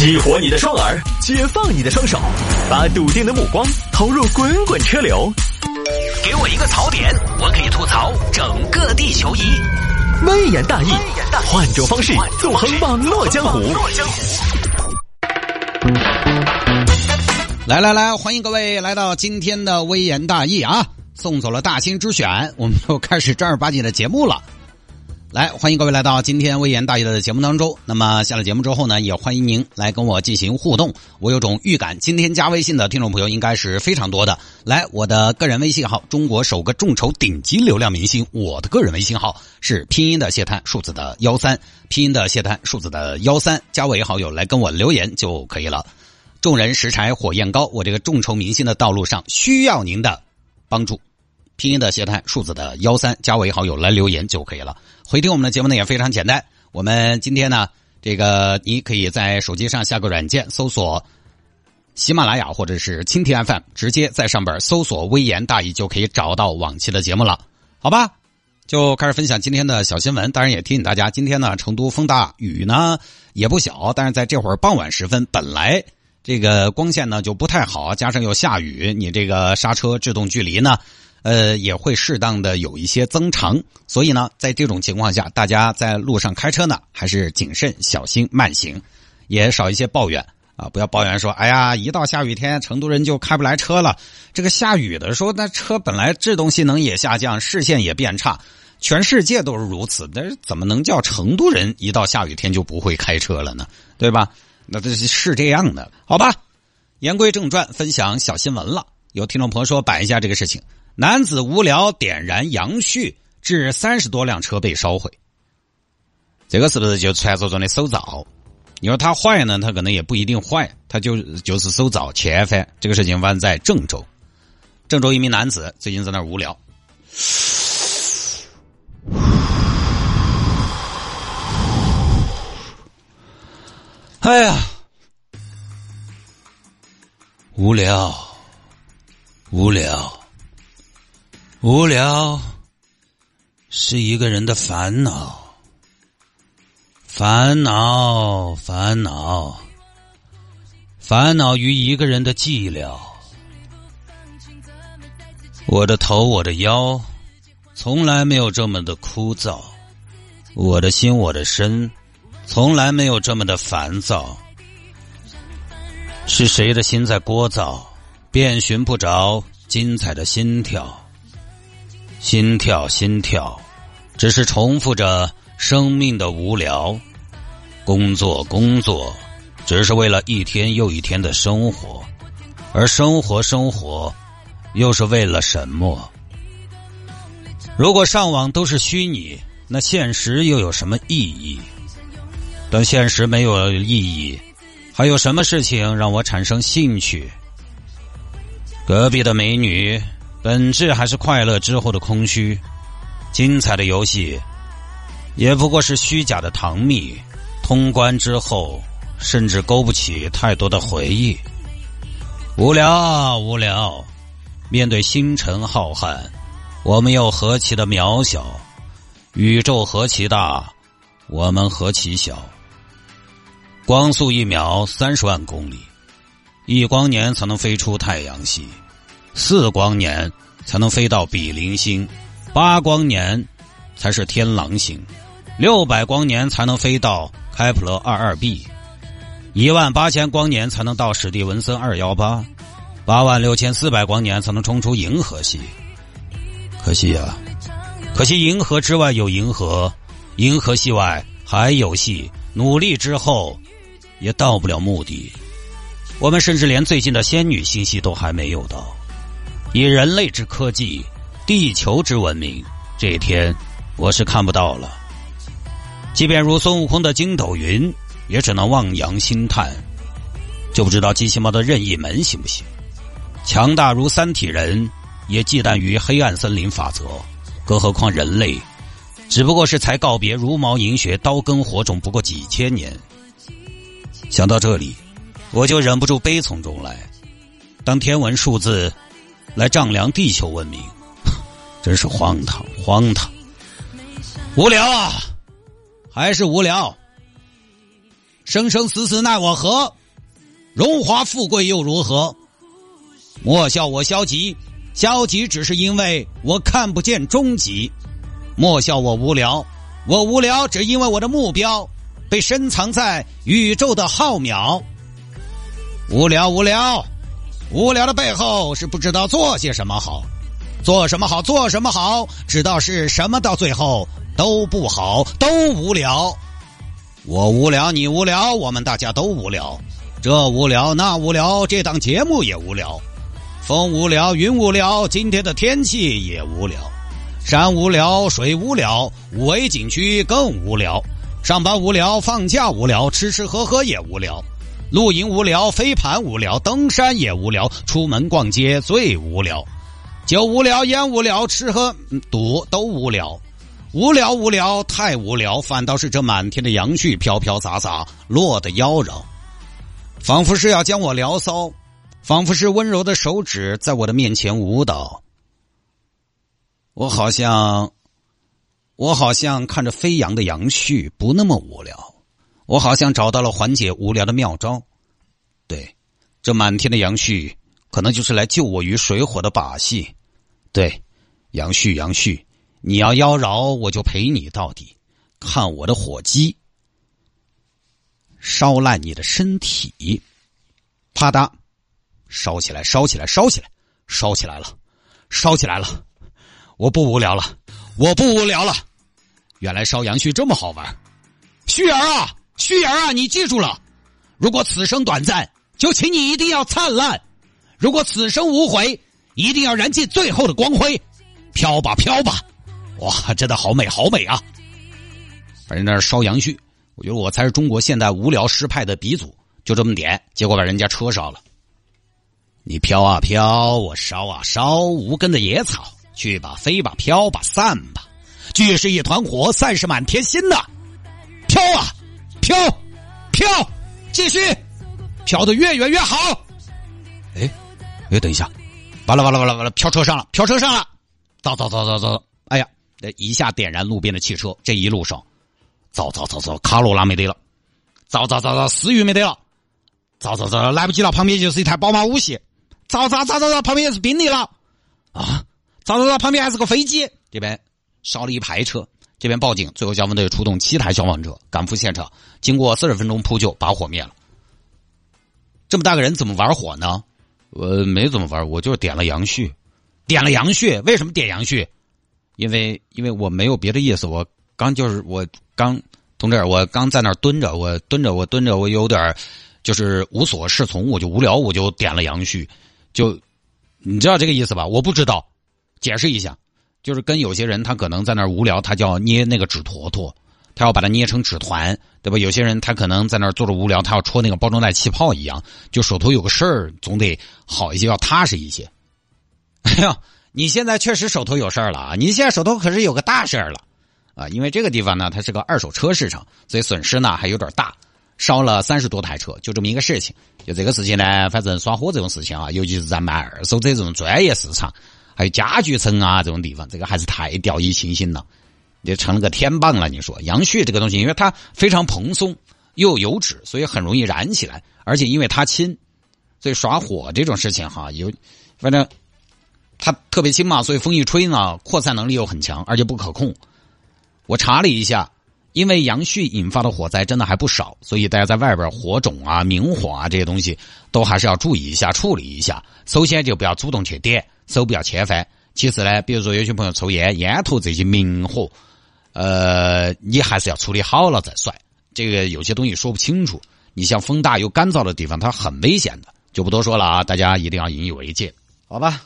激活你的双耳，解放你的双手，把笃定的目光投入滚滚车流。给我一个槽点，我可以吐槽整个地球仪。微言大义，换种方式纵横网络江湖。来来来，欢迎各位来到今天的微言大义啊！送走了大兴之选，我们又开始正儿八经的节目了。来，欢迎各位来到今天微言大义的节目当中。那么下了节目之后呢，也欢迎您来跟我进行互动。我有种预感，今天加微信的听众朋友应该是非常多的。来，我的个人微信号，中国首个众筹顶级流量明星，我的个人微信号是拼音的谢探，数字的幺三，拼音的谢探，数字的幺三，加为好友来跟我留言就可以了。众人拾柴火焰高，我这个众筹明星的道路上需要您的帮助。拼音的谢探，数字的幺三，加为好友来留言就可以了。回听我们的节目呢也非常简单。我们今天呢，这个你可以在手机上下个软件，搜索喜马拉雅或者是蜻蜓 FM，直接在上边搜索“微言大义”就可以找到往期的节目了。好吧，就开始分享今天的小新闻。当然也提醒大家，今天呢，成都风大雨呢也不小，但是在这会儿傍晚时分，本来这个光线呢就不太好，加上又下雨，你这个刹车制动距离呢。呃，也会适当的有一些增长，所以呢，在这种情况下，大家在路上开车呢，还是谨慎小心慢行，也少一些抱怨啊！不要抱怨说，哎呀，一到下雨天，成都人就开不来车了。这个下雨的时候，那车本来制动性能也下降，视线也变差，全世界都是如此，但是怎么能叫成都人一到下雨天就不会开车了呢？对吧？那这是这样的，好吧？言归正传，分享小新闻了。有听众朋友说，摆一下这个事情。男子无聊点燃杨絮，致三十多辆车被烧毁。这个是不是就传说中的手造？你说他坏呢，他可能也不一定坏，他就就是手造欠翻。这个事情发生在郑州，郑州一名男子最近在那无聊，哎呀，无聊，无聊。无聊是一个人的烦恼，烦恼，烦恼，烦恼于一个人的寂寥。我的头，我的腰，从来没有这么的枯燥；我的心，我的身，从来没有这么的烦躁。是谁的心在聒噪，便寻不着精彩的心跳。心跳，心跳，只是重复着生命的无聊；工作，工作，只是为了一天又一天的生活；而生活，生活，又是为了什么？如果上网都是虚拟，那现实又有什么意义？等现实没有意义，还有什么事情让我产生兴趣？隔壁的美女。本质还是快乐之后的空虚，精彩的游戏也不过是虚假的糖蜜。通关之后，甚至勾不起太多的回忆。无聊啊，无聊！面对星辰浩瀚，我们又何其的渺小；宇宙何其大，我们何其小。光速一秒三十万公里，一光年才能飞出太阳系。四光年才能飞到比邻星，八光年才是天狼星，六百光年才能飞到开普勒二二 b，一万八千光年才能到史蒂文森二幺八，八万六千四百光年才能冲出银河系。可惜呀，可惜银河之外有银河，银河系外还有系，努力之后也到不了目的。我们甚至连最近的仙女星系都还没有到。以人类之科技，地球之文明，这一天我是看不到了。即便如孙悟空的筋斗云，也只能望洋兴叹。就不知道机器猫的任意门行不行？强大如三体人，也忌惮于黑暗森林法则。更何况人类，只不过是才告别茹毛饮血、刀耕火种不过几千年。想到这里，我就忍不住悲从中来。当天文数字。来丈量地球文明，真是荒唐荒唐，无聊啊，还是无聊。生生死死奈我何？荣华富贵又如何？莫笑我消极，消极只是因为我看不见终极。莫笑我无聊，我无聊只因为我的目标被深藏在宇宙的浩渺。无聊，无聊，无聊的背后是不知道做些什么好，做什么好，做什么好，知道是什么，到最后都不好，都无聊。我无聊，你无聊，我们大家都无聊。这无聊，那无聊，这档节目也无聊。风无聊，云无聊，今天的天气也无聊。山无聊，水无聊，五 A 景区更无聊。上班无聊，放假无聊，吃吃喝喝也无聊。露营无聊，飞盘无聊，登山也无聊，出门逛街最无聊。酒无聊，烟无聊，吃喝赌都无聊。无聊无聊，太无聊，反倒是这满天的杨絮飘飘洒洒，落得妖娆，仿佛是要将我撩骚，仿佛是温柔的手指在我的面前舞蹈。我好像，我好像看着飞扬的杨絮不那么无聊，我好像找到了缓解无聊的妙招。对，这满天的杨絮可能就是来救我于水火的把戏。对，杨絮，杨絮。你要妖娆，我就陪你到底。看我的火鸡，烧烂你的身体，啪嗒，烧起来，烧起来，烧起来，烧起来了，烧起来了。我不无聊了，我不无聊了。原来烧杨絮这么好玩。旭儿啊，旭儿啊，你记住了，如果此生短暂，就请你一定要灿烂；如果此生无悔，一定要燃尽最后的光辉。飘吧，飘吧。哇，真的好美，好美啊！反正那是烧杨絮，我觉得我才是中国现代无聊诗派的鼻祖。就这么点，结果把人家车烧了。你飘啊飘，我烧啊烧，无根的野草，去吧飞吧飘吧散吧，聚是一团火，散是满天星呐！飘啊飘，飘，继续飘得越远越好。哎哎，等一下，完了完了完了完了，飘车上了，飘车上了，走走走走走，哎呀！一下点燃路边的汽车，这一路上，走走走走，卡罗拉没得了，走走走走，思域没得了，走走走，来不及了，旁边就是一台宝马五系，走走走走走，旁边也是宾利了，啊，走走走，旁边还是个飞机，这边烧了一排车，这边报警，最后消防队出动七台消防车赶赴现场，经过四十分钟扑救，把火灭了。这么大个人怎么玩火呢？我没怎么玩，我就是点了杨絮，点了杨絮，为什么点杨絮？因为因为我没有别的意思，我刚就是我刚同志，我刚在那儿蹲着，我蹲着，我蹲着，我有点就是无所适从，我就无聊，我就点了杨絮，就你知道这个意思吧？我不知道，解释一下，就是跟有些人他可能在那儿无聊，他就要捏那个纸坨坨，他要把它捏成纸团，对吧？有些人他可能在那儿坐着无聊，他要戳那个包装袋气泡一样，就手头有个事儿总得好一些，要踏实一些。哎呀。你现在确实手头有事儿了啊！你现在手头可是有个大事儿了，啊，因为这个地方呢，它是个二手车市场，所以损失呢还有点大，烧了三十多台车，就这么一个事情。就这个事情呢，反正耍火这种事情啊，尤其是在卖二手车这种专业市场，还有家具城啊这种地方，这个还是太掉以轻心了，就成了个天棒了。你说杨絮这个东西，因为它非常蓬松又有油脂，所以很容易燃起来，而且因为它轻，所以耍火这种事情哈，有反正。它特别轻嘛，所以风一吹呢，扩散能力又很强，而且不可控。我查了一下，因为杨絮引发的火灾真的还不少，所以大家在外边火种啊、明火啊这些东西都还是要注意一下、处理一下。首先就不要主动去点，手不要牵翻。其次呢，比如说有些朋友抽烟，烟头这些明火，呃，你还是要处理好了再甩。这个有些东西说不清楚，你像风大又干燥的地方，它很危险的，就不多说了啊，大家一定要引以为戒，好吧？